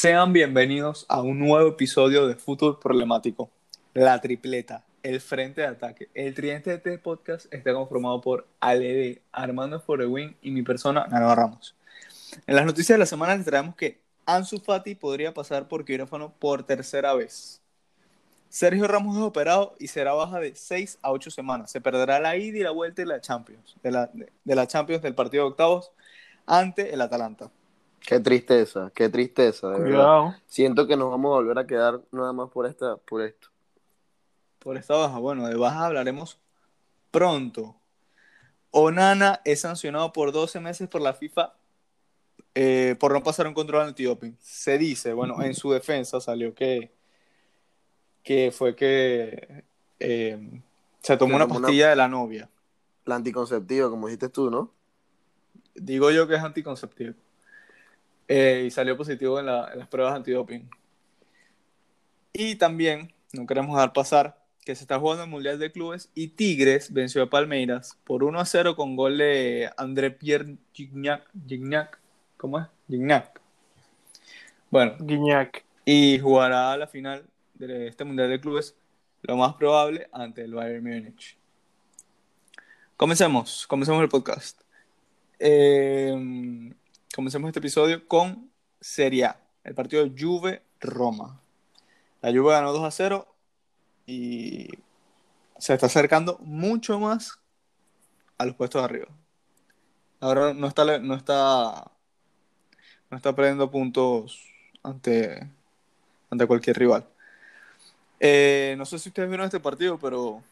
Sean bienvenidos a un nuevo episodio de Fútbol Problemático. La tripleta, el frente de ataque. El tridente de este podcast está conformado por ALD, Armando Forewin y mi persona, Nano Ramos. En las noticias de la semana les traemos que Ansu Fati podría pasar por quirófano por tercera vez. Sergio Ramos es operado y será baja de 6 a 8 semanas. Se perderá la ida y la vuelta de la Champions, de de la Champions del partido de octavos ante el Atalanta. Qué tristeza, qué tristeza, de verdad. Siento que nos vamos a volver a quedar nada más por esta, por esto. Por esta baja, bueno, de baja hablaremos pronto. Onana es sancionado por 12 meses por la FIFA eh, por no pasar un control antidoping. Se dice, bueno, en su defensa salió que, que fue que eh, se tomó una pastilla de la novia. La anticonceptiva, como dijiste tú, ¿no? Digo yo que es anticonceptivo. Eh, y salió positivo en, las pruebas antidoping. Y también, no queremos dejar pasar, que se está jugando el Mundial de Clubes y Tigres venció a Palmeiras por 1 a 0 con gol de André Pierre Gignac. Gignac ¿Cómo es? Gignac. Bueno. Gignac. Y jugará a la final de este Mundial de Clubes, lo más probable, ante el Bayern Múnich. Comencemos, comencemos el podcast. Eh, comencemos este episodio con Serie A, el partido de Juve-Roma. La Juve ganó 2 a 0 y se está acercando mucho más a los puestos de arriba. Ahora no está, no está, no está perdiendo puntos ante, ante cualquier rival. Eh, no sé si ustedes vieron este partido, pero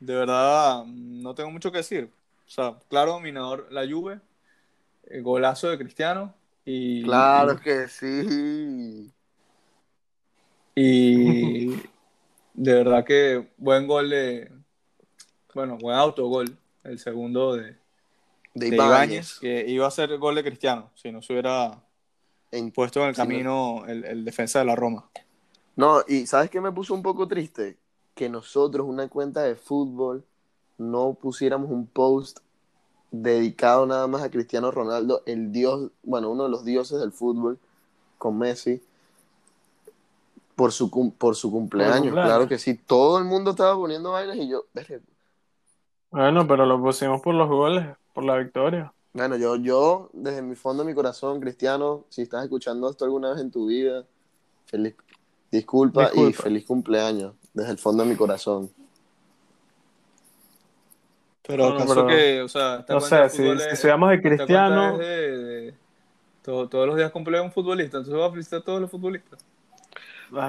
de verdad no tengo mucho que decir. O sea, claro, dominador la Juve, el golazo de Cristiano. Y, claro que sí. Y de verdad que buen gol de. Bueno, buen autogol. El segundo de, de, Ibáñez, que iba a ser gol de Cristiano, si no se hubiera puesto en el camino el, el defensa de la Roma. No, y ¿sabes qué me puso un poco triste? Que nosotros, una cuenta de fútbol, no pusiéramos un post dedicado nada más a Cristiano Ronaldo, el dios, bueno, uno de los dioses del fútbol, con Messi, por su, por su cumpleaños, claro que sí. Todo el mundo estaba poniendo vainas y yo... Bueno, pero lo pusimos por los goles, por la victoria. Bueno, yo, yo, desde mi fondo de mi corazón, Cristiano, si estás escuchando esto alguna vez en tu vida, feliz, disculpa. y feliz cumpleaños, desde el fondo de mi corazón. Pero acaso que, o sea, no sé, si, si de cristiano. todos los días cumple un futbolista, entonces va a felicitar a todos los futbolistas.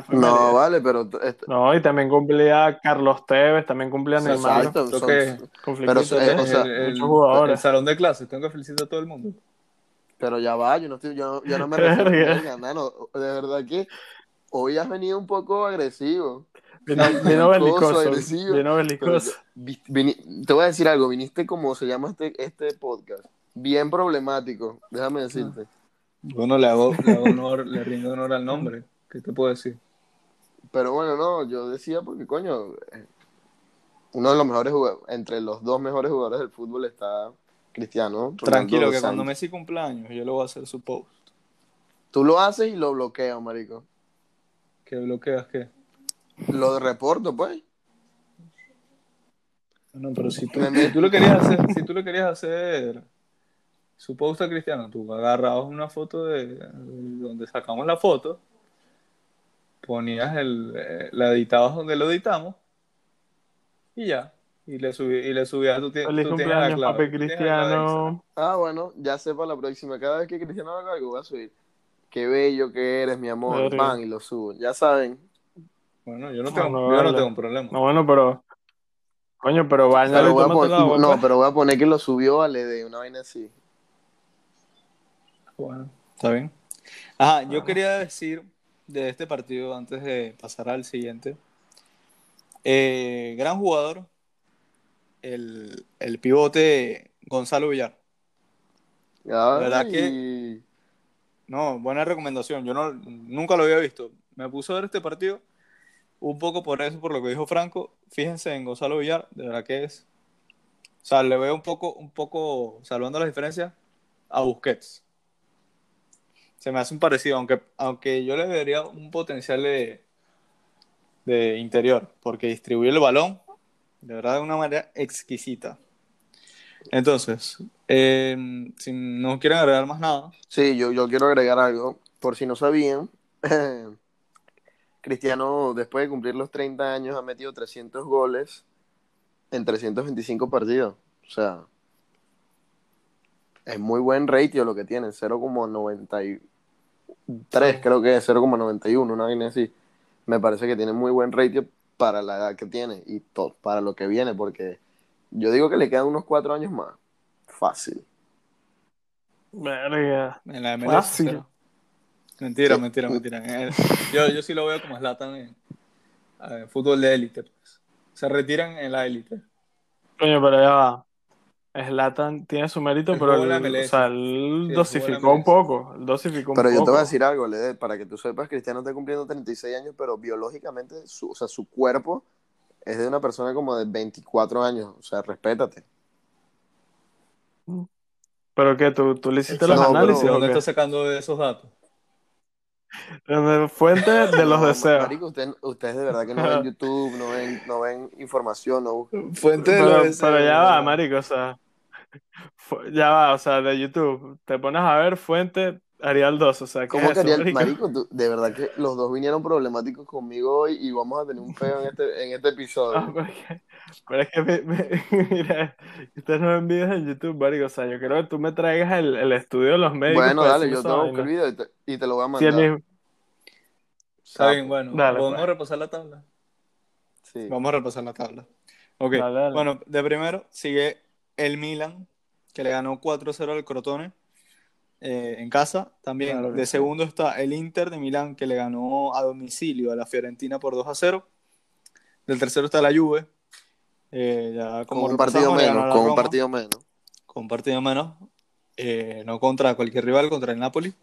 No, vale, pero. No, y también cumplía Carlos Tevez, también cumplía Neymar. Exacto, son, pero, eh, o sea, el, salón de clases, tengo que felicitar a todo el mundo. Pero ya va, yo no, estoy, yo, yo no me refiero a de verdad que hoy has venido un poco agresivo. Vino, belicoso. Vino belicoso. te voy a decir algo, viniste como se llama este, este podcast. Bien problemático, déjame decirte. Bueno, le hago, le honor, le rindo honor al nombre. ¿Qué te puedo decir? Pero bueno, no, yo decía porque, coño, uno de los mejores jugadores, entre los dos mejores jugadores del fútbol está Cristiano. Tranquilo, que cuando Messi cumpleaños, yo le voy a hacer su post. Tú lo haces y lo bloqueas, marico. ¿Qué bloqueas qué? Lo de reporto, pues. No, pero si tú, lo querías hacer, si tú lo querías hacer su post a Cristiano, tú agarrabas una foto de, donde sacamos la foto, ponías el, eh, la editabas donde lo editamos y ya. Y le, subí, y le subías a tu, Feliz cumpleaños, papi Cristiano. Ah, bueno, ya sé para la próxima. Cada vez que Cristiano haga algo, voy a subir. Qué bello que eres, mi amor. Van y lo subo. Ya saben, bueno, yo no tengo, yo no tengo un problema. No, bueno, pero. Coño, pero vaina No, pero voy a poner que lo subió a de una vaina así. Bueno, está bien. Ajá, yo quería decir de este partido antes de pasar al siguiente. Eh, gran jugador, el, el, pivote Gonzalo Villar. La verdad que. No, buena recomendación. Yo no, nunca lo había visto. Me puse a ver este partido un poco por eso, por lo que dijo Franco, fíjense en Gonzalo Villar, de verdad que es. O sea, le veo un poco, un poco, salvando las diferencias, a Busquets. Se me hace un parecido, aunque, aunque yo le vería un potencial de, de interior, porque distribuye el balón de verdad de una manera exquisita. Entonces, eh, si no quieren agregar más nada, Sí, yo, yo quiero agregar algo. Por si no sabían, Cristiano, después de cumplir los 30 años, ha metido 300 goles en 325 partidos. O sea, es muy buen ratio lo que tiene, 0,93 creo que es, 0,91, una vaina así. Me parece que tiene muy buen ratio para la edad que tiene y to- para lo que viene, porque yo digo que le quedan unos 4 años más. Fácil. Verga. en la MLS. Fácil. cero. Mentira, Sí. mentira, mentira. Yo, yo sí lo veo como Zlatan en, en fútbol de élite. pues. Se retiran en la élite. Coño, pero ya va. Zlatan tiene su mérito, pero o sea, él dosificó un poco. Él dosificó un Pero yo te voy a decir algo, Lede, para que tú sepas, Cristiano está cumpliendo 36 años, pero biológicamente, su, o sea, su cuerpo es de una persona como de 24 años. O sea, respétate. Pero que tú, tú le hiciste No, los pero- análisis. ¿De ¿o dónde qué? estás sacando esos datos? Fuente de los No, deseos. Marico, usted- ustedes de verdad que no ven YouTube, no ven, no ven información, no buscan. Fuente de Pero, los deseos. pero ya va, marico, o sea, ya va, o sea, de YouTube, te pones a ver fuente Arial 2, o sea, ¿qué ¿Cómo es que haría el- marico? Tú- de verdad que los dos vinieron problemáticos conmigo hoy y vamos a tener un peo en este, en este episodio. Ah, pero es que, pero es que me- me- mira, ustedes no ven videos en YouTube, marico, o sea, yo quiero que tú me traigas el, el estudio de los médicos bueno, dale, yo te esa voy a buscar el video y te, y te lo voy a Sí, el mandar. mismo. Está bien, bueno. Dale, Podemos pues. repasar la tabla. Sí. Vamos a repasar la tabla. Ok. Dale, dale. Bueno, de primero sigue el Milan, que le ganó 4-0 al Crotone eh, en casa. También Claro de segundo está el Inter de Milán, que le ganó a domicilio a la Fiorentina por 2-0. Del tercero está la Juve. eh, ya Con un partido menos, a con un partido menos. con un partido menos. eh, no contra cualquier rival, contra el Napoli.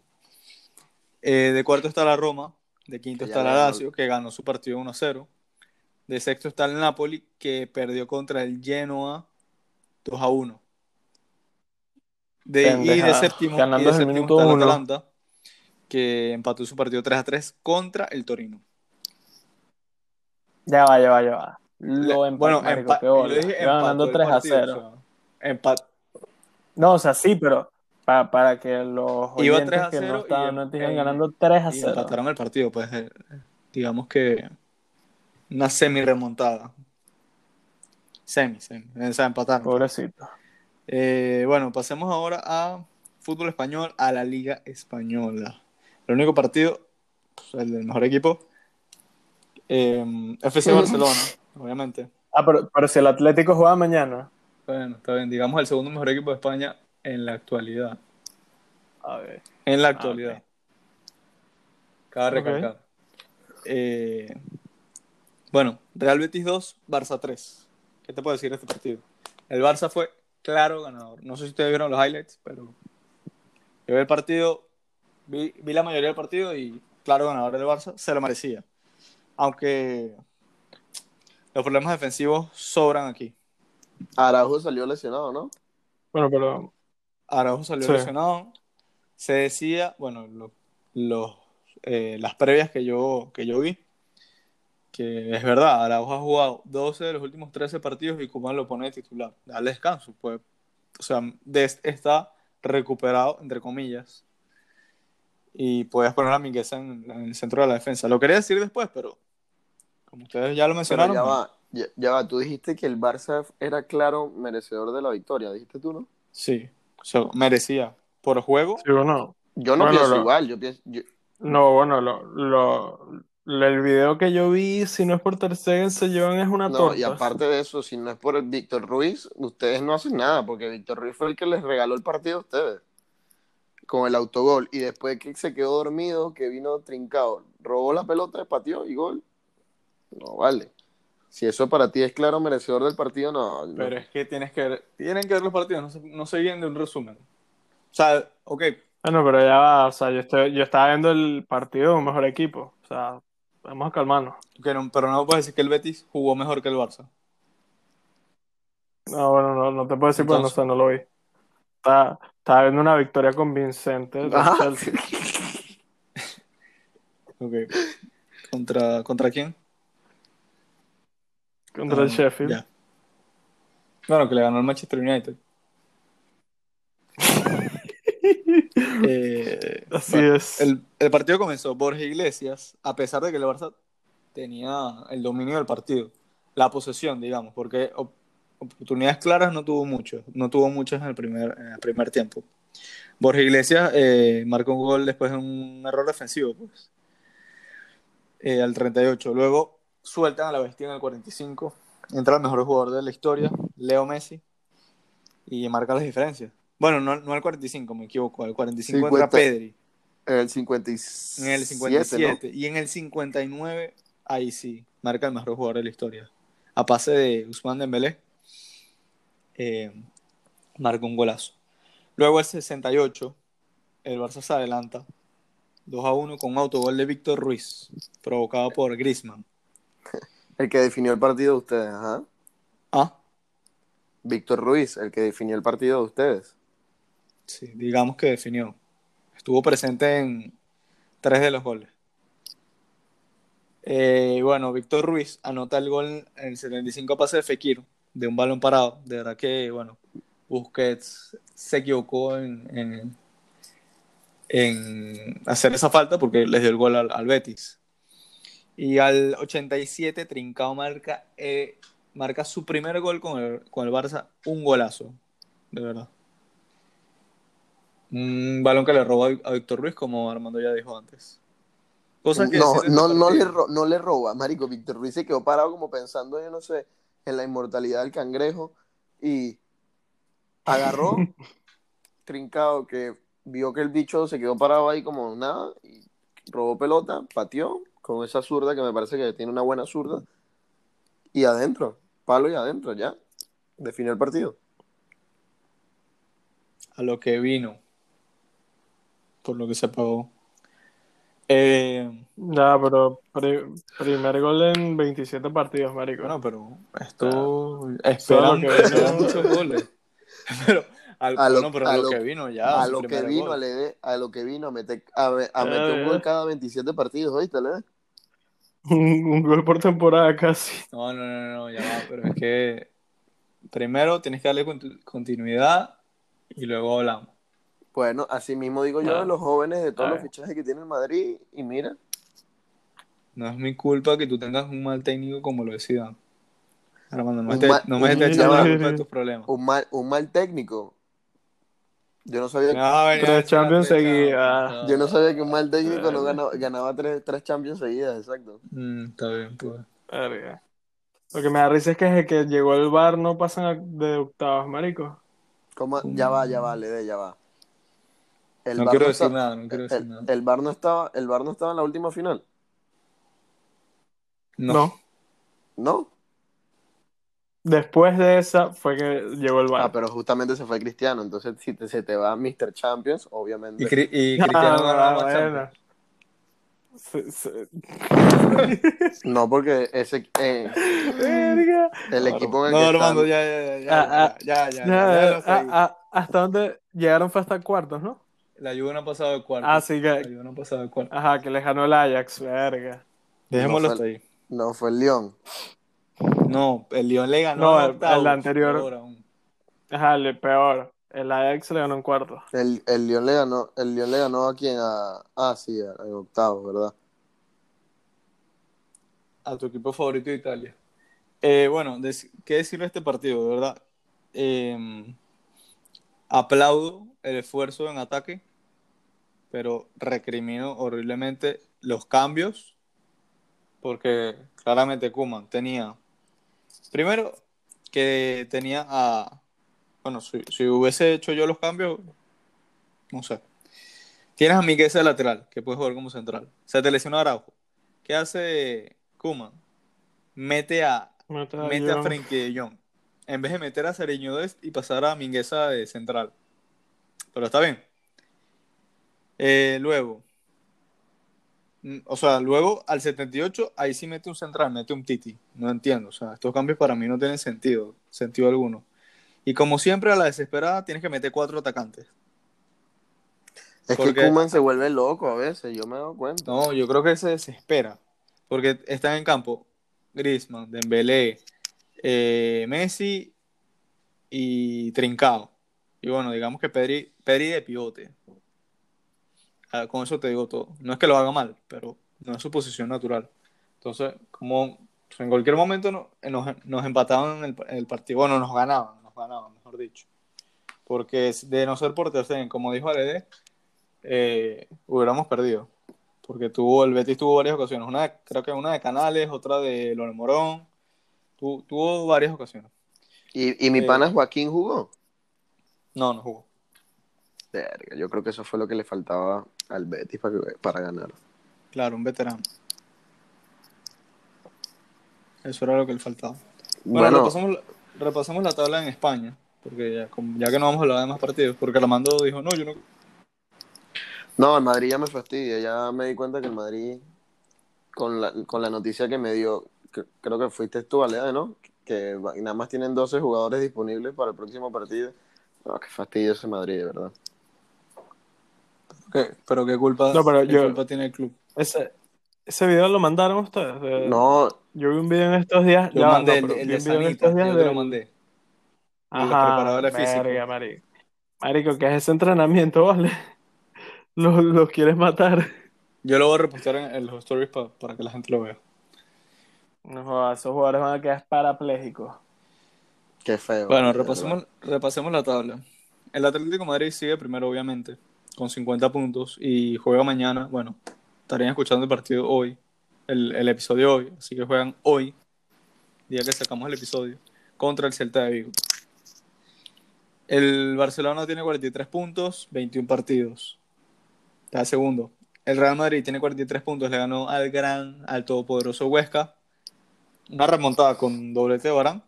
Eh, de cuarto está la Roma. De quinto Que está la. Lazio, que ganó su partido 1-0. De sexto está el Napoli, que perdió contra el Genoa 2-1. De, y de séptimo, Ganando y de séptimo minuto está el uno. Atalanta, que empató su partido 3-3 contra el Torino. Ya va, ya va, ya va. Lo empató, bueno, marico, empa- dije ganando el 3 a partido, 0. o sea, No, o sea, sí, pero para, para que los Iba oyentes 3 a que 0 no estaban, y no en- ganando 3 a y 0. empataron el partido, pues eh, digamos que una semi remontada. Semi, semi, o sea, empataron. Pobrecito. Eh, bueno, pasemos ahora a fútbol español, a la Liga Española. El único partido, pues, el del mejor equipo, eh, FC Barcelona, obviamente. Ah, pero, pero si el Atlético juega mañana. Bueno, está bien, digamos el segundo mejor equipo de España en la actualidad. A ver. En la Ah, actualidad. ok. Cabe Ok. recalcar. Eh, bueno, Real Betis 2, Barça 3. ¿Qué te puedo decir de este partido? El Barça fue claro ganador. No sé si ustedes vieron los highlights, pero yo vi el partido, vi, vi la mayoría del partido y claro ganador del Barça, se lo merecía. Aunque los problemas defensivos sobran aquí. Araujo salió lesionado, ¿no? Bueno, pero Araujo salió Sí. lesionado. Se decía, bueno, lo- los, eh, las previas que yo, que yo vi, que es verdad, Araujo ha jugado 12 de los últimos 13 partidos y Koeman lo pone de titular. Dale descanso, pues. O sea, está recuperado, entre comillas. Y puedes poner a Mingueza en, en el centro de la defensa. Lo quería decir después, pero como ustedes ya lo Pero mencionaron, ya pues, va, ya, ya va. Tú dijiste que el Barça era claro merecedor de la victoria, dijiste tú, ¿no? sí, o sea, merecía. Por juego, sí o no. Yo no Bueno, pienso lo- igual, yo pienso... yo- No, bueno, lo, lo, el video que yo vi, si no es por Ter Stegen, se llevan es una No, torta. y aparte de eso, si no es por el Víctor Ruiz, ustedes no hacen nada, porque Víctor Ruiz fue el que les regaló el partido a ustedes. Con el autogol. Y después que se quedó dormido, que vino trincado, robó la pelota, pateó y gol. No, vale. Si eso para ti es claro merecedor del partido, no. no. Pero es que tienes que ver, tienen que ver los partidos, no se, no se guíen de un resumen. O sea, ok, Bueno, pero ya va, o sea, yo, estoy, yo estaba viendo el partido de un mejor equipo. O sea, vamos a calmarnos. que no- pero no puedes decir que el Betis jugó mejor que el Barça. No, bueno, no, no te puedo decir porque no sé, no lo vi. Estaba, estaba viendo una victoria convincente. Chelsea. Ok. ¿Contra, ¿Contra quién? Contra el Ah, Sheffield. ya. Bueno, que le ganó el Manchester United. Eh, Así bueno, es. El, el partido comenzó Borja Iglesias, a pesar de que el Barça tenía el dominio del partido, la posesión, digamos, porque op- oportunidades claras no tuvo mucho, no tuvo muchas en el primer, en el primer tiempo. Borja Iglesias eh, marcó un gol después de un error defensivo, pues, eh, al 38. Luego sueltan a la bestia en el 45, entra el mejor jugador de la historia, Leo Messi, y marca las diferencias. Bueno, no, no al 45, me equivoco, al 45 entra 50. Pedri. En el 57. En el ¿no? 57 y en el 59, ahí sí, marca el mejor jugador de la historia. A pase de Usman Dembélé, eh, marca un golazo. Luego el 68, el Barça se adelanta 2 a 1 con un autogol de Víctor Ruiz, provocado por Griezmann. El que definió el partido de ustedes, ajá. Ah, Víctor Ruiz, el que definió el partido de ustedes. sí, digamos que definió. Estuvo presente en tres de los goles. Eh, bueno, Víctor Ruiz anota el gol en el 75 a pase de Fekir, de un balón parado. De verdad que, bueno, Busquets se equivocó en, en, en hacer esa falta porque les dio el gol al, al Betis. Y al 87, Trincao marca, eh, marca su primer gol con el, con el Barça, un golazo, de verdad. Un balón que le robó a Víctor Ruiz, como Armando ya dijo antes. Cosa que No, no, no, le ro- no le roba, Marico. Víctor Ruiz se quedó parado como pensando, yo no sé, en la inmortalidad del cangrejo y agarró, trincado, que vio que el bicho se quedó parado ahí como nada y robó pelota, pateó con esa zurda que me parece que tiene una buena zurda y adentro, palo y adentro, ya. Definió el partido. a lo que vino, por lo que se pagó. Eh, Ya, pero pri- primer gol en 27 partidos, marico. bueno, pero esto Solo esperan, que muchos goles. Pero, al, A lo- bueno, pero a lo, lo- que vino ya. a lo que vino, gol. a, a lo que vino a meter, a, a meter un gol cada 27 partidos, ¿oíste, Lede? Un, un gol por temporada casi. No, no, no, no, ya va, pero es que primero tienes que darle continuidad y luego hablamos. Bueno, así mismo digo yo Ah. de los jóvenes, de todos los fichajes que tiene el Madrid, y mira, No es mi culpa que tú tengas un mal técnico como lo decía. Armando, no estés, mal- no me estés echando la culpa de tus problemas. un mal, un mal técnico. Yo no sabía, Me vas a venir a Tres Champions seguidas. no. yo no sabía que un mal técnico no Ah. ganaba, ganaba tres, tres Champions seguidas, exacto. Mm, está bien, pues. Verga. Lo que me da risa es que desde que llegó el bar no pasan a- de octavos, marico. ¿Cómo? Ya va, ya va, Lede, ya va. El No quiero decir nada, no quiero decir el, nada. el VAR no estaba, el VAR no estaba en la última final, No. No. ¿no? Después de esa fue que llegó el Ah, bar. pero justamente se fue Cristiano, entonces si te- se te va Mr. Champions, obviamente. Y, Cri- y Cristiano Ah, ganó. Se- se- No, porque ese eh, Verga. el equipo en el No, que Armando, están- ya, ya, ya, Ah, ah, ya, ya, ya, ya, Ya, ya lo sé. a- a- ¿Hasta dónde llegaron fue hasta cuartos, no? La Juve no ha pasado de cuarto. Ah, sí La que. Juve no ha pasado de cuarto. Ajá, que les ganó el Ajax, verga. Dejémoslo No hasta fue- ahí. no fue el León. No, el Lyon le ganó No, el- anterior. peor aún. Ajá, el peor. El Ajax le ganó en cuartos. El, el León le ganó, el León le ganó a quien a, ah sí, a- en octavos, ¿verdad? a tu equipo favorito de Italia. Eh, bueno, des- ¿qué decir de este partido? De verdad, Eh, aplaudo el esfuerzo en ataque, pero recrimino horriblemente los cambios, porque claramente Kuman tenía, primero, que tenía a, bueno, si, si hubiese hecho yo los cambios, no sé. Tienes a Miguel de lateral, que puede jugar como central. Se te lesionó Araujo. ¿Qué hace Kuman? Mete a, Mete a mete a Jong. Frenkie de Jong. En vez de meter a Cereño Dest y pasar a Mingueza de central. Pero está bien. Eh, luego. mm, O sea, luego al 78, ahí sí mete un central, mete un Titi. No entiendo. O sea, estos cambios para mí no tienen sentido. Sentido alguno. Y como siempre, a la desesperada tienes que meter cuatro atacantes. Es Porque- que Kuman se vuelve loco a veces, yo me he dado cuenta. No, yo creo que se desespera. Porque están en campo Griezmann, Dembélé, eh, Messi y Trincao. Y bueno, digamos que Pedri, Pedri de pivote. Ah, Con eso te digo todo. No es que lo haga mal, pero no es su posición natural. Entonces, como en cualquier momento no- nos, nos empataban en el, en el partido, bueno, nos ganaban, nos ganaban, mejor dicho. Porque de no ser por Ter Stegen, como dijo Alede, eh, hubiéramos perdido. Porque tuvo, el Betis tuvo varias ocasiones. Una, creo que una de Canales, otra de Lore Morón. Tu- tuvo varias ocasiones. Y, y mi Eh. pana Joaquín jugó. No, no jugó. Verga, yo creo que eso fue lo que le faltaba al Betis para, para ganar. Claro, un veterano. Eso era lo que le faltaba. Bueno, Bueno, repasamos, la- repasamos la tabla en España. Porque ya, ya que no vamos a hablar de más partidos. Porque Armando dijo, no, yo no. no, el Madrid ya me fastidia. Ya me di cuenta que el Madrid, con la, con la noticia que me dio, que- creo que fuiste tú, Alea, ¿no? Que nada más tienen 12 jugadores disponibles para el próximo partido. No, qué fastidio ese Madrid, de verdad. ¿Qué? Pero qué culpa, No, pero qué yo- culpa tiene el club. Ese, ese video lo mandaron ustedes. De- No, Yo vi un video en estos días. Yo ya mandé no, el, el vi de un video en Sanita, estos días yo te lo mandé. los Ajá, verga, marico. Marico, ¿qué es ese entrenamiento, vale? Los, los quieres matar. Yo lo voy a repostar en, en los stories pa- para que la gente lo vea. No jodas, esos jugadores van a quedar parapléjicos. qué feo. Bueno, repasemos, repasemos la tabla. El Atlético de Madrid sigue primero, obviamente, con 50 puntos y juega mañana. Bueno, estarían escuchando el partido hoy, el, el episodio hoy, así que juegan hoy, día que sacamos el episodio, contra el Celta de Vigo. El Barcelona tiene 43 puntos, 21 partidos. Está segundo. El Real Madrid tiene 43 puntos, le ganó al gran, al todopoderoso Huesca. Una remontada con doblete de Barán.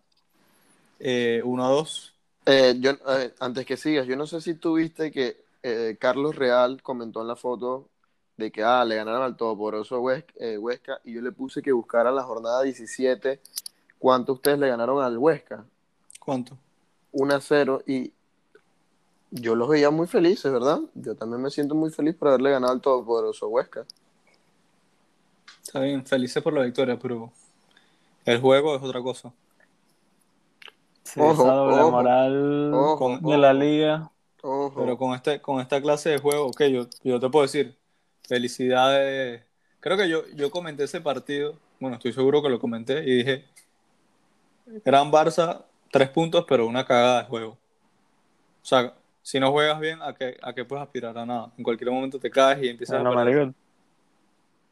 Eh, 1 a 2. Eh, eh, antes que sigas, yo no sé si tú viste que eh, Carlos Real comentó en la foto de que ah, le ganaron al todopoderoso Huesca, eh, Huesca y yo le puse que buscara la jornada 17 cuánto ustedes le ganaron al Huesca. ¿Cuánto? 1 a 0 y yo los veía muy felices, ¿verdad? Yo también me siento muy feliz por haberle ganado al todopoderoso Huesca. Está bien, felices por la victoria, pero el juego es otra cosa. Sí, Ojo, esa doble ojo, moral ojo, de la liga. Ojo. Pero con este, con esta clase de juego, ok, yo, yo te puedo decir, felicidades. Creo que yo, yo comenté ese partido, bueno, estoy seguro que lo comenté y dije, Gran Barça, tres puntos, pero una cagada de juego. O sea, si no juegas bien, ¿a qué, a qué puedes aspirar? A nada. En cualquier momento te caes y empiezas Bueno, a marico,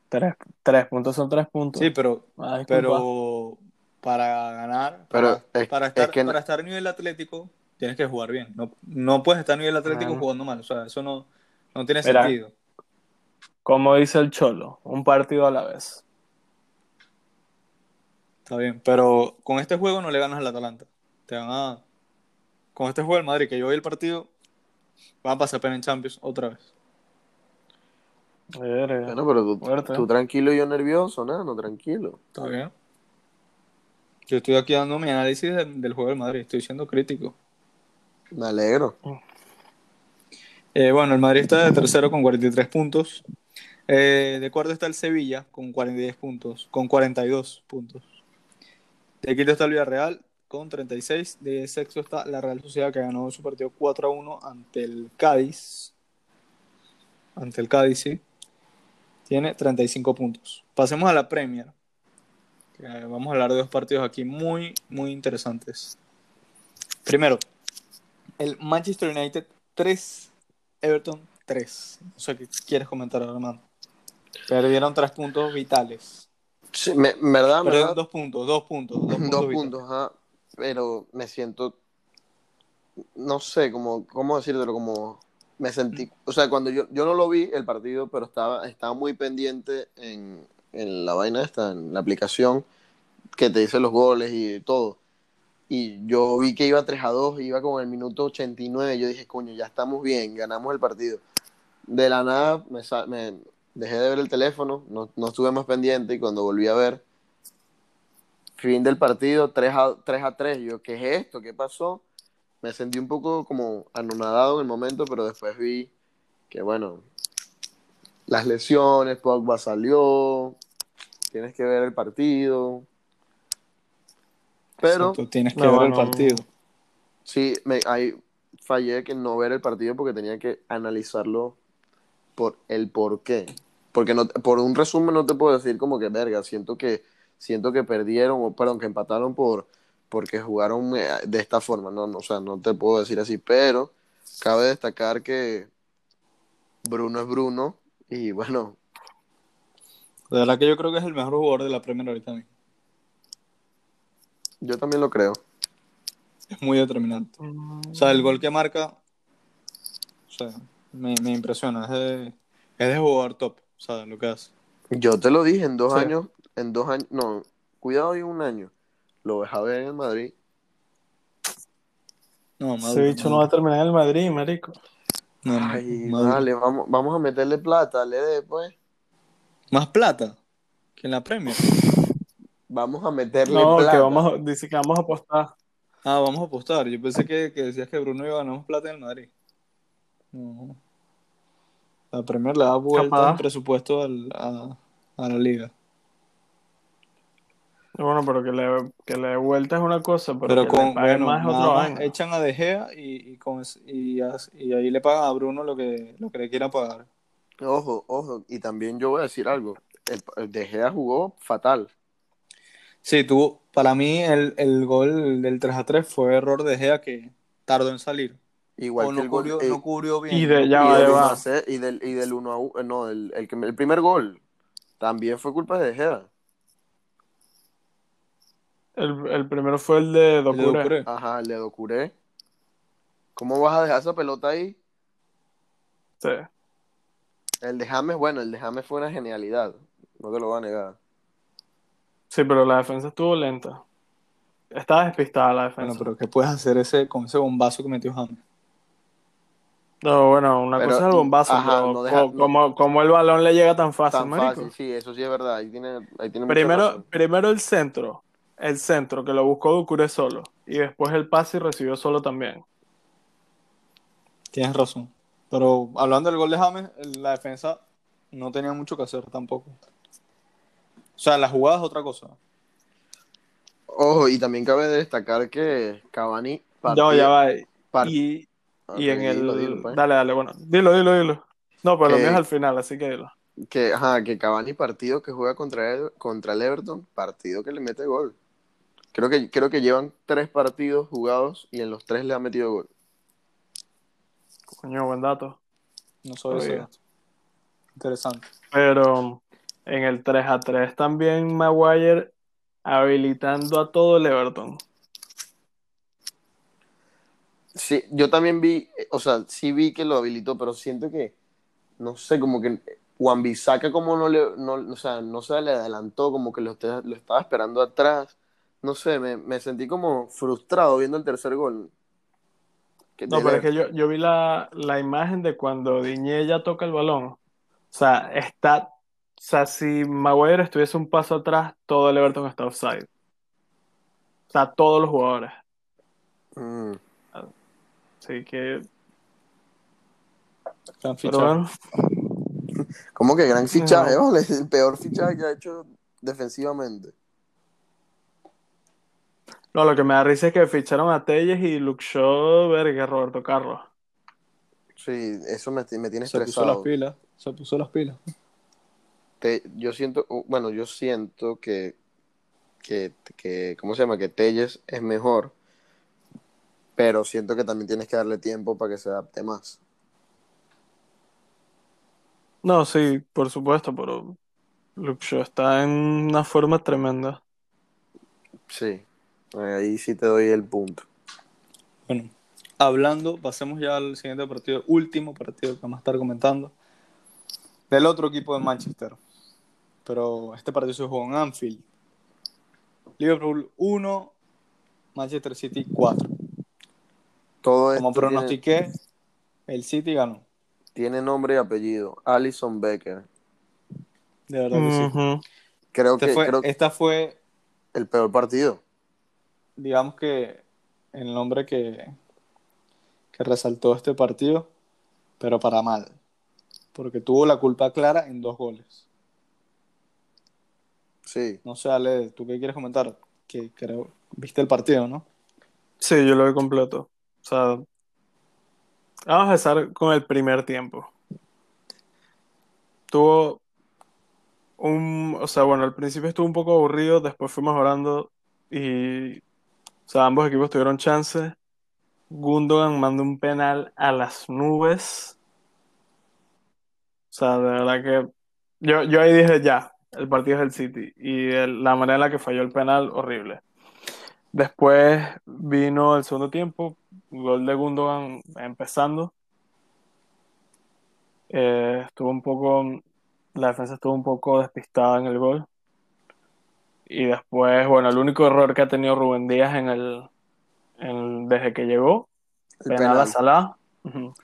tres, tres puntos son tres puntos. Sí, pero, Ah, pero para ganar, Pero para, es- para es estar, que no- para estar a nivel atlético, tienes que jugar bien. No, no puedes estar a nivel atlético jugando mal. O sea, eso no, no tiene Mira. sentido. Como dice el Cholo, un partido a la vez. Está bien, pero con este juego no le ganas al Atalanta. Te van a... Con este juego del Madrid, que yo vi el partido, van a pasar pena en Champions otra vez. Bueno, pero tú, Fuerte. tú tranquilo y yo nervioso, nada, no, tranquilo. Está bien. Yo estoy aquí dando mi análisis del, del juego del Madrid. Estoy siendo crítico. Me alegro. Eh, bueno, el Madrid está de tercero con 43 puntos. Eh, de cuarto está el Sevilla con 40 puntos, con 42 puntos. De quinto está el Villarreal con 36. De sexto está la Real Sociedad que ganó su partido 4 a 1 ante el Cádiz. Ante el Cádiz, sí. Tiene 35 puntos. Pasemos a la Premier. vamos a hablar de dos partidos aquí muy, muy interesantes. Primero, el Manchester United 3, Everton 3. No sé qué quieres comentar, Armando. Perdieron tres puntos vitales. Sí, me, verdad, Perdieron verdad, dos puntos, dos puntos. Dos puntos. dos puntos, ajá. Pero me siento, no sé, como, ¿cómo decírtelo? Como me sentí, o sea, cuando yo, yo no lo vi el partido, pero estaba, estaba muy pendiente en, en la vaina esta, en la aplicación que te dice los goles y todo. Y yo vi que iba 3 a 2, iba como en el minuto 89, yo dije, coño, ya estamos bien, ganamos el partido. De la nada me dejé de ver el teléfono, no, no estuve más pendiente y cuando volví a ver, fin del partido, 3 a, 3 a 3. Yo, ¿qué es esto? ¿Qué pasó? Me sentí un poco como anonadado en el momento, pero después vi que bueno, las lesiones, Pogba salió, tienes que ver el partido. Pero Exacto, tienes que No, ver el no. partido. sí, me, ahí fallé que no ver el partido porque tenía que analizarlo por el por qué. Porque no, por un resumen no te puedo decir como que verga, siento que siento que perdieron o perdón, que empataron por porque jugaron eh, de esta forma, no, no, o sea, no te puedo decir así, pero cabe destacar que Bruno es Bruno y bueno, De verdad que yo creo que es el mejor jugador de la Premier ahorita mismo. Yo también lo creo. Es muy determinante. O sea, el gol que marca, o sea, me, me impresiona. Es de, es de jugador top, o sea, lo que hace. Yo te lo dije en dos Sí. años, en dos años, no, cuidado en un año. Lo ves a ver en el Madrid. No, Ese Maduro, bicho no va a terminar en el Madrid, marico. No, no, Ay, vale, vamos, vamos a meterle plata, le de pues. Más plata que en la Premier. Vamos a meterle No, plata. que vamos, a- dice que vamos a apostar. Ah, vamos a apostar. Yo pensé que, que decías que Bruno iba a ganar plata en el Madrid. No. La Premier le da vuelta Capaz. el presupuesto al- a, a la liga. Bueno, pero que le, que le dé vuelta es una cosa, pero, Pero que con, le bueno, más es nada otra más echan a De Gea y, y, con, y, y ahí le pagan a Bruno lo que, lo que le quiera pagar. Ojo, ojo, y también yo voy a decir algo. El, el De Gea jugó fatal. Sí, tú, para mí el, el gol del 3 a 3 fue error de Gea que tardó en salir. Igual o que no el gol. cubrió, eh, no cubrió bien. y de- y ya va, del ya 1 va. a 0 y del, y del 1 a 1, no, el, el, que- el primer gol también fue culpa de Gea. El, el primero fue el de Docure. Doucouré. Ajá, el de Docuré. ¿Cómo vas a dejar esa pelota ahí? Sí. El de James, bueno, el de James fue una genialidad. No te lo voy a negar. Sí, pero la defensa estuvo lenta. Estaba despistada la defensa. Bueno, pero ¿qué puedes hacer ese, con ese bombazo que metió James? No, bueno, una Pero- cosa es el bombazo, ajá, pero no deja- co- no- como, como el balón le llega tan fácil, Tan marico. fácil, sí, eso sí es verdad. Ahí tiene, ahí tiene Primero, primero el centro, el centro que lo buscó Ducure solo, y después el pase y recibió solo también. Tienes razón. Pero hablando del gol de James, la defensa no tenía mucho que hacer tampoco. O sea, la jugada es otra cosa. Ojo, y también cabe destacar que Cavani No, ya va. part- Y, y en el. dilo, dilo, pues. Dale, dale, bueno. Dilo, dilo, dilo. No, pero lo Que- mío es al final, así que dilo. que, ajá, que Cavani partido que juega contra el, contra el Everton, partido que le mete gol. Creo que, creo que llevan tres partidos jugados y en los tres le ha metido gol. Coño, buen dato. No sabía. Interesante. Pero en el 3 a 3 también Maguire habilitando a todo el Everton. Sí, yo también vi, o sea, sí vi que lo habilitó, pero siento que, no sé, como que Juan Bisaca como no le, no, o sea, no se le adelantó, como que lo, lo estaba esperando atrás. No sé, me, me sentí como frustrado viendo el tercer gol. No, pero es que yo, yo vi la, la imagen de cuando Diñé ya toca el balón. O sea, está. O sea, si Maguire estuviese un paso atrás, todo el Everton está offside. O sea, todos los jugadores. Mm. Así que. Gran fichaje. bueno, Como que gran fichaje, No. ¿vale? El peor fichaje que ha hecho defensivamente. no, lo que me da risa es que ficharon a Telles y Luke Shaw, verga, Roberto Carlos. Sí, eso me, me tiene Se puso las estresado. pilas. Se puso las pilas. Te- yo siento, bueno, yo siento que, que, que, ¿cómo se llama? Que Telles es mejor, pero siento que también tienes que darle tiempo para que se adapte más. No, sí, por supuesto, pero Luke Shaw está en una forma tremenda. Sí, ahí sí te doy el punto. Bueno, hablando, pasemos ya al siguiente partido, último partido que vamos a estar comentando, del otro equipo de Manchester. Pero este partido se jugó en Anfield. Liverpool 1, Manchester City 4. Todo Como tiene, pronostiqué, el City ganó. tiene nombre y apellido, Alison Becker. De verdad que sí. Creo Este que, fue- creo que esta fue, el peor partido. digamos que, el nombre que, que resaltó este partido, pero para mal. porque tuvo la culpa clara en dos goles. Sí. No sé, Ale, ¿tú qué quieres comentar? Que creo, viste el partido, ¿no? Sí, yo lo vi completo. O sea, vamos a empezar con el primer tiempo. Tuvo un, o sea, bueno, al principio estuvo un poco aburrido, después fue mejorando y, o sea, ambos equipos tuvieron chance. Gundogan mandó un penal a las nubes. O sea, de verdad que yo, yo ahí dije ya, el partido es el City y el- la manera en la que falló el penal, horrible. Después vino el segundo tiempo, gol de Gundogan empezando. Eh, estuvo un poco, la defensa estuvo un poco despistada en el gol. Y después, bueno, el único error que ha tenido Rubén Díaz en el, en- desde que llegó, El penal a penal. Salah. Ujú. O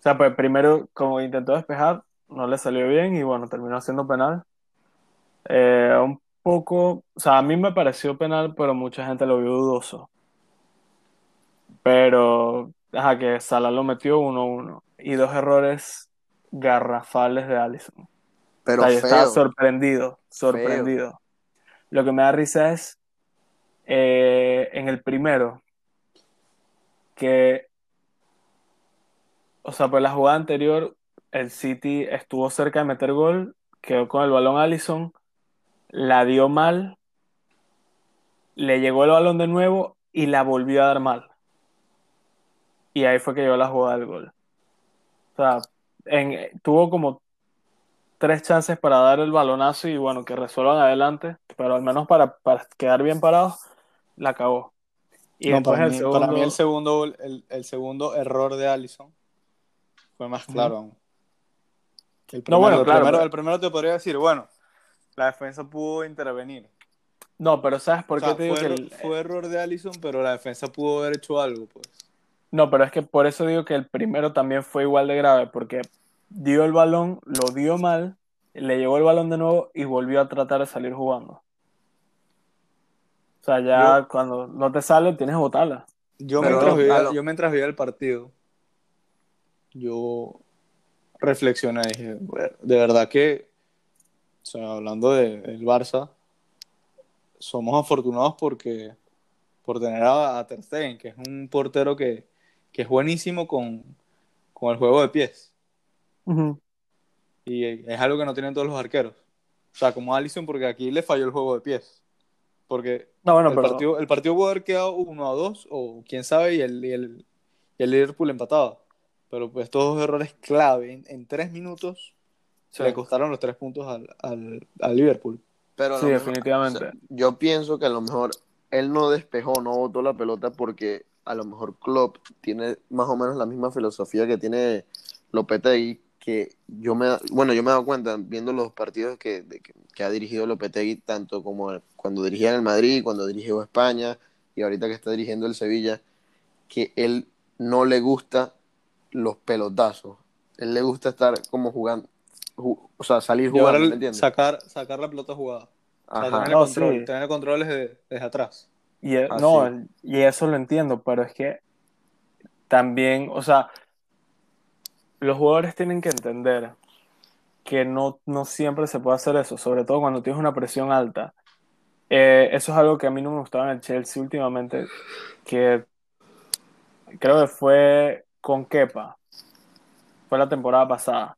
sea, pues primero, como intentó despejar, no le salió bien y bueno, terminó haciendo penal. Eh, un poco, o sea, a mí me pareció penal, pero mucha gente lo vio dudoso. Pero, ajá, que Salah lo metió 1-1 y dos errores garrafales de Alisson. Pero O sea, yo estaba sorprendido, sorprendido. Lo que me da risa es eh, en el primero, que, o sea, pues la jugada anterior, el City estuvo cerca de meter gol, quedó con el balón Allison, la dio mal, le llegó el balón de nuevo y la volvió a dar mal. Y ahí fue que llegó la jugada del gol. O sea, en- tuvo como tres chances para dar el balonazo y bueno, que resuelvan adelante, pero al menos para, para quedar bien parados, la acabó. Y No, después para, el mí, segundo, para mí el segundo, gol- el, el segundo error de Allison fue más claro aún. El primero, bueno, el claro, primero- pero- el primero te podría decir, bueno, la defensa pudo intervenir. No, pero ¿sabes por O sea, qué te digo fue, que el- fue error de Allison, pero la defensa pudo haber hecho algo, pues. No, pero es que por eso digo que el primero también fue igual de grave, porque dio el balón, lo dio mal, le llegó el balón de nuevo y volvió a tratar de salir jugando. O sea, ya Yo- cuando no te sale, tienes que botarla. Yo, Pero mientras no, yo mientras el partido, yo reflexioné, dije, "Bueno, de verdad que, o sea, hablando de- del Barça, somos afortunados porque por tener a, a Ter Stegen, que es un portero que, que es buenísimo con, con el juego de pies. Y es algo que no tienen todos los arqueros. O sea, como Allison, porque aquí le falló el juego de pies. Porque No, bueno, el, pero partido, el partido pudo haber quedado 1 a 2 o quién sabe y el, y el, y el Liverpool empataba. Pero pues estos dos errores clave en, en tres minutos sí. le costaron los tres puntos al, al, al Liverpool. Pero a Sí, lo mejor- definitivamente. o sea, yo pienso que a lo mejor él no despejó, no botó la pelota porque a lo mejor Klopp tiene más o menos la misma filosofía que tiene Lopetegui, que yo me, bueno, yo me he dado cuenta viendo los partidos que, de que, que ha dirigido Lopetegui, tanto como cuando dirigía en el Madrid, cuando dirigió España y ahorita que está dirigiendo el Sevilla, que él no le gusta los pelotazos. Él le gusta estar como jugando, ju- o sea, salir jugando, el- ¿me entiendes? sacar, sacar la pelota jugada. O sea, Ajá. tener, el No, control, sí. tener el control desde, desde atrás. Y, e- Ah, no, y eso lo entiendo, pero es que también, o sea, los jugadores tienen que entender que no, no siempre se puede hacer eso, sobre todo cuando tienes una presión alta. Eh, eso es algo que a mí no me gustaba en el Chelsea últimamente, que creo que fue con Kepa, fue la temporada pasada,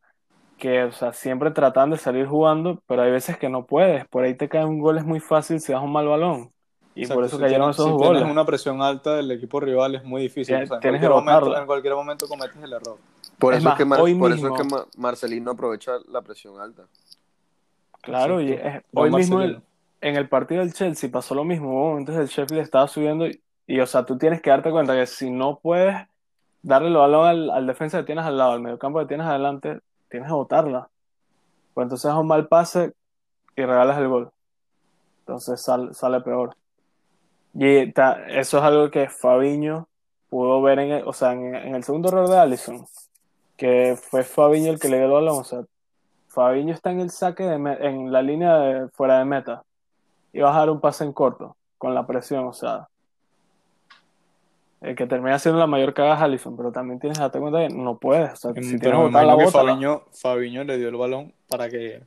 que, o sea, siempre tratan de salir jugando, pero hay veces que no puedes, por ahí te caen un gol es muy fácil si das un mal balón. Y por eso si cayeron tienes- esos si dos tienes goles. una presión alta del equipo rival es muy difícil. Tienes- O sea, en, cualquier que momento, en cualquier momento cometes el error. Por Es eso, más, es, que Mar- hoy por eso es que Ma- Marcelino aprovecha la presión alta. Claro, y es- hoy mismo en el partido del Chelsea pasó lo mismo. Hubo momentos el Sheffield estaba subiendo y, y, o sea, tú tienes que darte cuenta que si no puedes darle el balón al, al defensa que tienes al lado, al mediocampo que tienes adelante, tienes que botarla. Pues entonces es un mal pase y regalas el gol. Entonces sal- sale peor. Y eso es algo que Fabiño pudo ver en el, o sea, en, el segundo error de Allison, que fue Fabiño el que le dio el balón. O sea, Fabiño está en el saque de en la línea fuera de meta y va a dar un pase en corto con la presión, o sea, El que termina siendo la mayor cagada es Allison, pero también tienes que darte cuenta que no puedes. O sea, si tienes que botar la bota, Fabiño, Fabiño le dio el balón para que,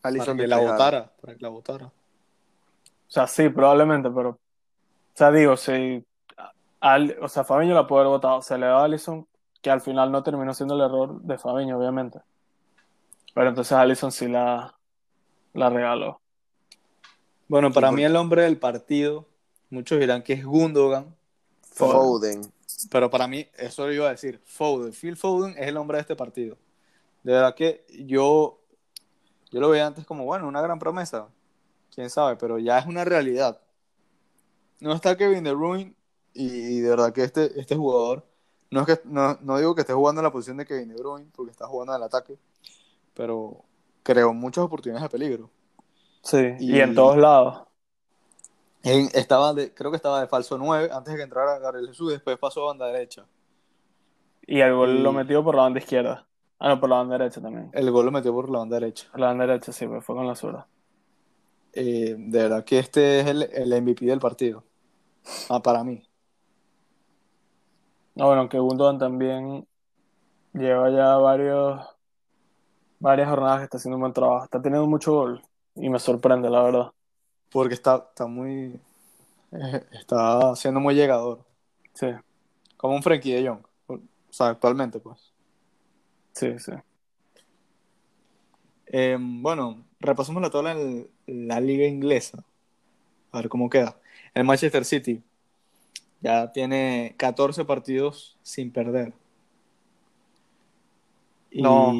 para Alisson que la botara. Para que la botara. O sea, sí, probablemente, pero. O sea, digo, si. al- o sea, Fabiño la puede haber votado. Se le da a Allison, que al final no terminó siendo el error de Fabiño, obviamente. Pero entonces Allison sí la, la regaló. Bueno, para mí el hombre del partido, muchos dirán que es Gundogan, Foden. pero para mí, eso lo iba a decir, Foden. Phil Foden es el hombre de este partido. De verdad que yo, yo lo veía antes como, bueno, una gran promesa, quién sabe, pero ya es una realidad. No está Kevin De Bruyne y de verdad que este, este jugador, no, es que, no, no digo que esté jugando en la posición de Kevin De Bruyne, porque está jugando en el ataque, pero creó muchas oportunidades de peligro. Sí, y, Y- en todos lados. En- estaba de, creo que estaba de falso 9 antes de que entrara Gabriel Jesús, después pasó a banda derecha. Y el gol Y- lo metió por la banda izquierda. Ah, no, por la banda derecha también. El gol lo metió por la banda derecha. Por la banda derecha sí, pero fue con la zurda. Eh, de verdad que este es el, el MVP del partido. Ah, para mí. No, bueno, que Gundogan también lleva ya varios, varias jornadas que está haciendo un buen trabajo. Está teniendo mucho gol y me sorprende, la verdad. Porque está, está muy. está siendo muy llegador. Sí, Como un Frankie de Jong. O sea, actualmente, pues. sí, sí. Eh, bueno, repasamos la tabla en la liga inglesa. A ver cómo queda. El Manchester City ya tiene 14 partidos sin perder. Y No.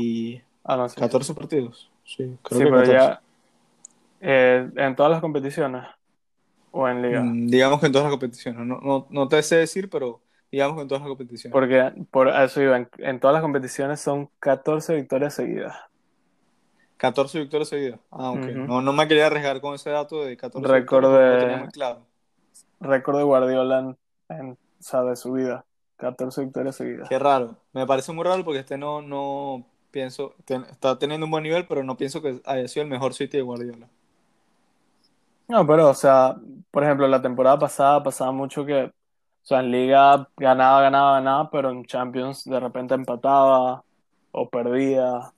Ah, no, sí. 14 partidos. Sí, creo Sí, que pero 14. ya eh, en todas las competiciones o en liga. Mm, digamos que en todas las competiciones. No, no, no te sé decir, pero digamos que en todas las competiciones. Porque por eso iba, en, en todas las competiciones son 14 victorias seguidas. 14 victorias seguidas. Ah, ok. No, no me quería arriesgar con ese dato de 14 Récord no de- claro. Récord Guardiola en, en- o sea, de su vida. 14 victorias seguidas. Qué raro. Me parece muy raro porque este no, no pienso, ten- está teniendo un buen nivel, pero no pienso que haya sido el mejor City de Guardiola. No, pero, o sea, por ejemplo, la temporada pasada pasaba mucho que, o sea, en Liga ganaba, ganaba, ganaba, pero en Champions de repente empataba o perdía.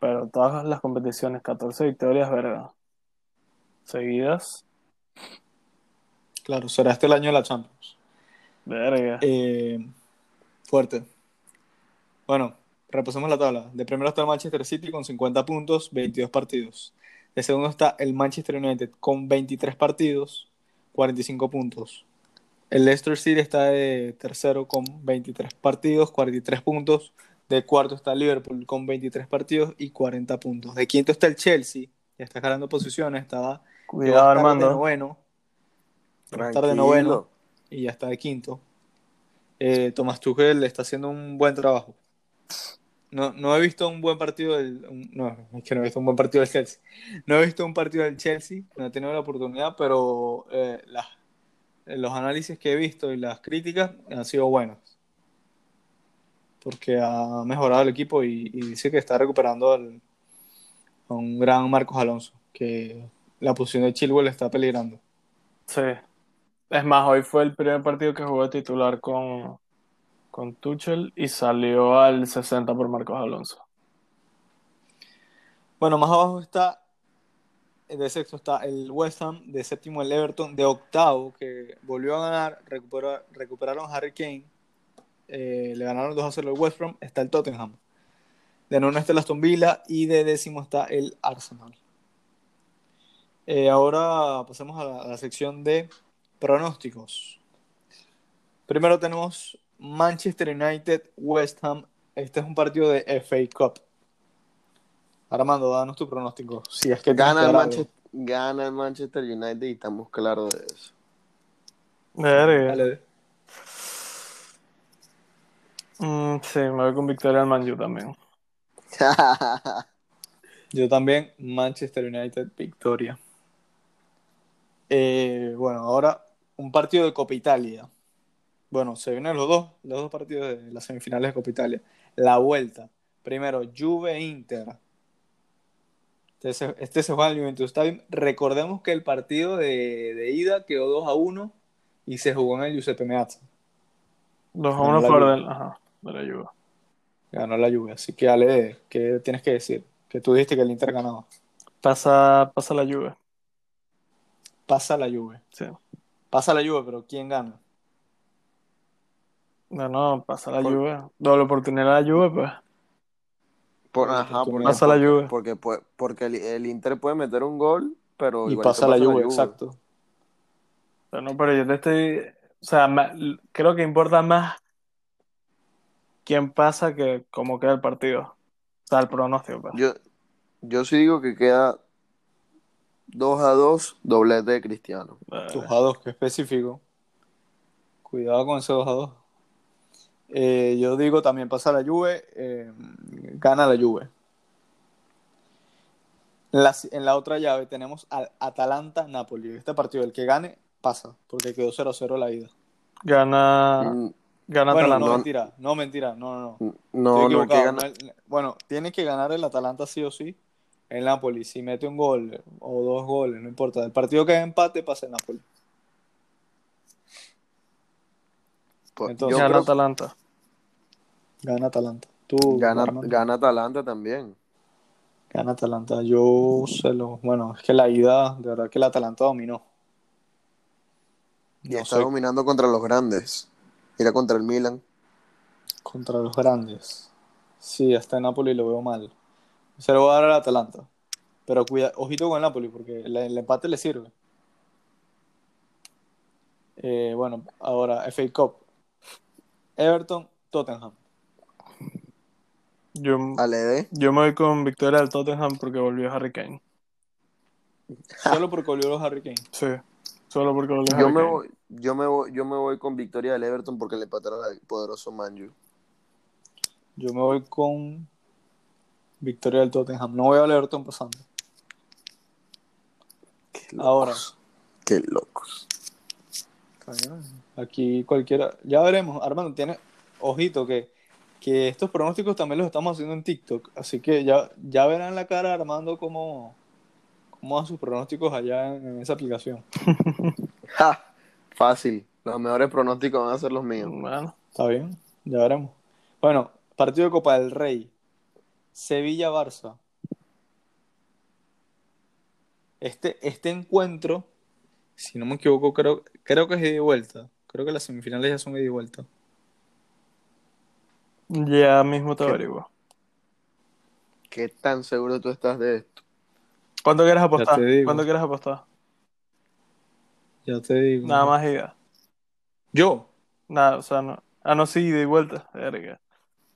Pero todas las competiciones, 14 victorias, verga. Seguidas, Claro, será este el año de la Champions. verga. Eh, fuerte. Bueno, repasemos la tabla. De primero está el Manchester City con 50 puntos, 22 partidos. De segundo está el Manchester United con 23 partidos, 45 puntos. El Leicester City está de tercero con 23 partidos, 43 puntos. De cuarto está Liverpool con 23 partidos y 40 puntos. De quinto está el Chelsea, ya está ganando posiciones, estaba Cuidado, llegó a estar de Armando. noveno, estar de noveno y ya está de quinto. Eh, Tomás Tuchel está haciendo un buen trabajo. No, no he visto un buen partido del. no, es que no he visto un buen partido del Chelsea. No he visto un partido del Chelsea, no he tenido la oportunidad, pero eh, las- los análisis que he visto y las críticas han sido buenas. Porque ha mejorado el equipo y, y dice que está recuperando al- a un gran Marcos Alonso, que la posición de Chilwell está peligrando. Sí. Es más, hoy fue el primer partido que jugó titular con, con Tuchel y salió al 60 por Marcos Alonso. Bueno, más abajo está, de sexto está el West Ham, de séptimo el Everton, de octavo, que volvió a ganar, recuperaron Harry Kane, eh, le ganaron 2 a 0 al West Ham, está el Tottenham. De nono está el Aston Villa y de décimo está el Arsenal. Eh, ahora pasemos a la sección de pronósticos. Primero tenemos Manchester United, West Ham. Este es un partido de FA Cup. Armando, danos tu pronóstico. Si es que Gana el, Manchester, gana el Manchester United y estamos claros de eso. Verga. Dale. Mm, sí, me voy con victoria al Man U también. Yo también, Manchester United, victoria. Eh, bueno, ahora un partido de Copa Italia. Bueno, se vienen los dos, los dos partidos de las semifinales de Copa Italia. La vuelta. Primero, Juve Inter. Este se, este se juega en el Juventus Stadium. Recordemos que el partido de, de ida quedó 2 a 1 y se jugó en el Giuseppe Meazza. 2 a Ganó 1 la por Juve. del. Ajá, de la Juve. Ganó la Juve. Así que, Ale, ¿qué tienes que decir? Que tú dijiste que el Inter ganaba. Pasa, pasa la Juve. Pasa la Juve. Sí. Pasa la Juve, pero ¿quién gana? No, no, pasa la Por- Juve. Doble oportunidad a la Juve, pues. Por, Porque ajá, porque, Pasa la Juve. porque, porque el, el Inter puede meter un gol, pero Y igualito pasa la Juve, exacto. Pero no, pero yo te estoy. O sea, ma- creo que importa más quién pasa que cómo queda el partido. O sea, el pronóstico, pues. Yo, yo sí digo que queda 2 a 2, doblete de Cristiano. Eh, 2 a 2, que específico. Cuidado con ese 2 a 2. Eh, yo digo también pasa la Juve, eh, gana la Juve. En la, en la otra llave tenemos al Atalanta-Napoli. Este partido, el que gane, pasa, porque quedó 0-0 la ida. Gana, Mm, gana Bueno, Atalanta. no, mentira, no, mentira, no, no, no. No, Estoy no, que equivocado, gana. no bueno, tiene que ganar el Atalanta sí o sí. El Napoli, si mete un gol o dos goles, no importa. El partido que es empate, pasa el Napoli. Pues, Entonces, Gana creo- Atalanta. Gana Atalanta. Tú, gana, gana Atalanta también. Gana Atalanta. Yo se lo. Bueno, es que la ida, de verdad que el Atalanta dominó. Y No está sé, dominando contra los grandes. Mira contra el Milan. contra los grandes. Sí, hasta el Napoli lo veo mal. Se lo voy a dar al Atalanta. Pero cuida, ojito con el Napoli, porque el, el empate le sirve. Eh, bueno, ahora FA Cup. Everton, Tottenham. Yo, yo me voy con victoria del Tottenham porque volvió Harry Kane. Solo porque volvió los Harry Kane. Sí, solo porque volvió Yo Harry me, Kane. voy, yo, me voy, yo me voy con victoria del Everton porque le empataron al poderoso Manju. Yo me voy con victoria del Tottenham. No voy a al Everton pasando. Ahora. Qué locos. Aquí cualquiera. Ya veremos. Armando, tiene. Ojito que, que estos pronósticos también los estamos haciendo en TikTok. Así que ya, ya verán la cara de Armando cómo, cómo hace sus pronósticos allá en, en esa aplicación. Ja, fácil. Los mejores pronósticos van a ser los míos. Bueno, Está bien, ya veremos. Bueno, partido de Copa del Rey. Sevilla-Barça. Este, este encuentro, si no me equivoco, creo, creo que es ida y vuelta. Creo que las semifinales ya son ida y vuelta. Ya mismo te ¿Qué? averiguo. ¿Qué tan seguro tú estás de esto? ¿Cuánto quieres apostar? te digo. ¿Cuánto quieres apostar? Ya te digo. Nada más ida. Yo, Nada, o sea, no. Ah, no, sí, ida y vuelta. Verga.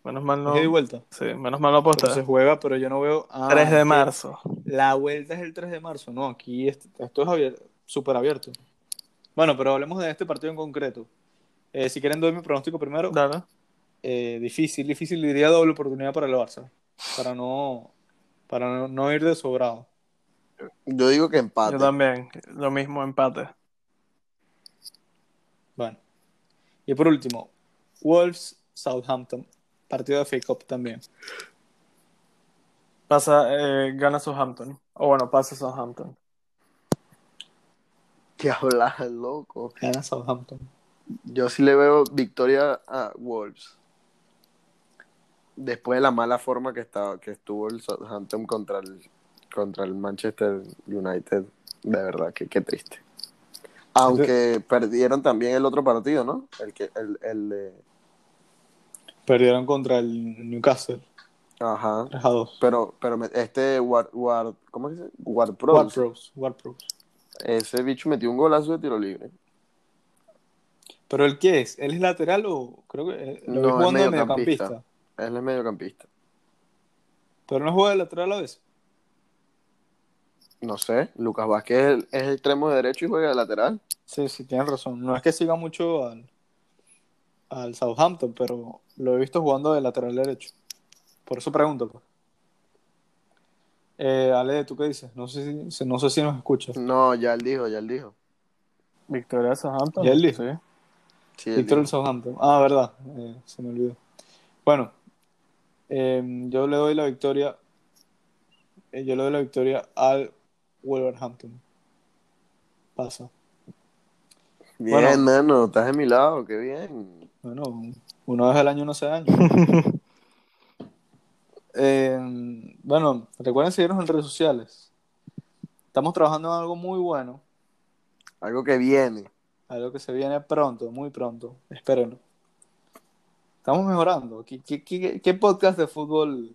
Menos mal no. ida y vuelta. Sí, menos mal no Pero apostas. se juega, pero yo no veo. Ah, 3 de marzo. La vuelta es el 3 de marzo. No, aquí est- esto es súper abierto. Bueno, pero hablemos de este partido en concreto. Eh, si quieren, doy mi pronóstico primero. Dale. Eh, difícil, difícil. Diría doble oportunidad para el Barça. Para no, para no, no ir de sobrado. Yo digo que empate. Yo también. Lo mismo, empate. Bueno. Y por último, Wolves Southampton. Partido de FA Cup también. Pasa, eh, gana Southampton. O bueno, pasa Southampton. ¿Qué hablas, loco? Gana Southampton. Yo sí le veo victoria a Wolves. Después de la mala forma que estaba, que estuvo el Southampton contra el, contra el Manchester United. De verdad, que qué triste. Aunque perdieron también el otro partido, ¿no? El que, el, el de. Perdieron contra el Newcastle. Ajá. 3 a 2. Pero, pero este Ward, Ward ¿cómo se dice? Ward Prowse. Ward Pros. Ward Pros. Ese bicho metió un golazo de tiro libre. ¿Pero el qué es? ¿Él es lateral o creo que lo No, es mediocampista. Él es mediocampista. ¿Pero no juega de lateral a veces? No sé, Lucas Vázquez es el, es el extremo de derecho y juega de lateral. Sí, sí, tienes razón. No es que siga mucho al, al Southampton, pero lo he visto jugando de lateral derecho. Por eso pregunto. Pues. Eh, Ale, ¿tú qué dices? No sé si, no sé si nos escuchas. No, ya él dijo, ya él dijo. Victoria de Southampton. ¿Y él dijo? Sí. Sí, dijo. Southampton. Ah, verdad. Eh, se me olvidó. Bueno, eh, yo le doy la victoria. eh, yo le doy la victoria al Wolverhampton. Pasa. Bien, Bueno. mano, estás de mi lado, qué bien. Bueno, una vez al año no se daña. Eh, bueno, recuerden seguirnos en redes sociales. Estamos trabajando en algo muy bueno, Algo que viene. algo que se viene pronto, muy pronto. Espérenlo. Estamos mejorando. ¿Qué, qué- qué- qué podcast de fútbol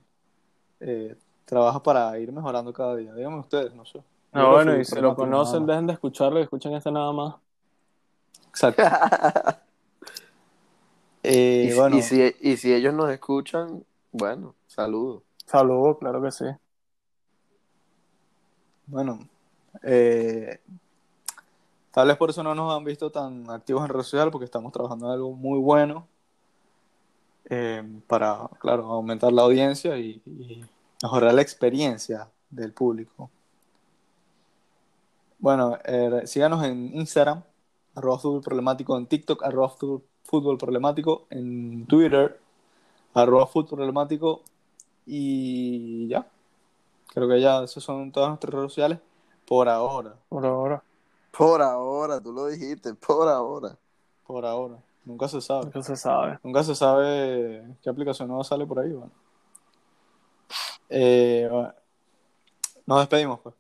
eh, trabaja para ir mejorando cada día? Díganme ustedes, no sé. Ah, Yo bueno, y si lo conocen, dejen de escucharlo y escuchen este nada más. Exacto. Eh, y, bueno, y si, y si ellos nos escuchan, bueno, saludos. Saludos, claro que sí. bueno. eh, tal vez por eso no nos han visto tan activos en redes sociales, porque estamos trabajando en algo muy bueno eh, para, claro, aumentar la audiencia y, y mejorar la experiencia del público. Bueno, eh, síganos en Instagram, arroba fútbol problemático, en TikTok, arroba fútbol, fútbol problemático, en Twitter, arroba fútbol problemático y ya. Creo que ya esas son todas nuestras redes sociales por ahora, Por ahora. Por ahora, tú lo dijiste, por ahora. por ahora. Nunca se sabe. No se sabe. Nunca se sabe qué aplicación nueva sale por ahí. Bueno. Eh, bueno. Nos despedimos, pues.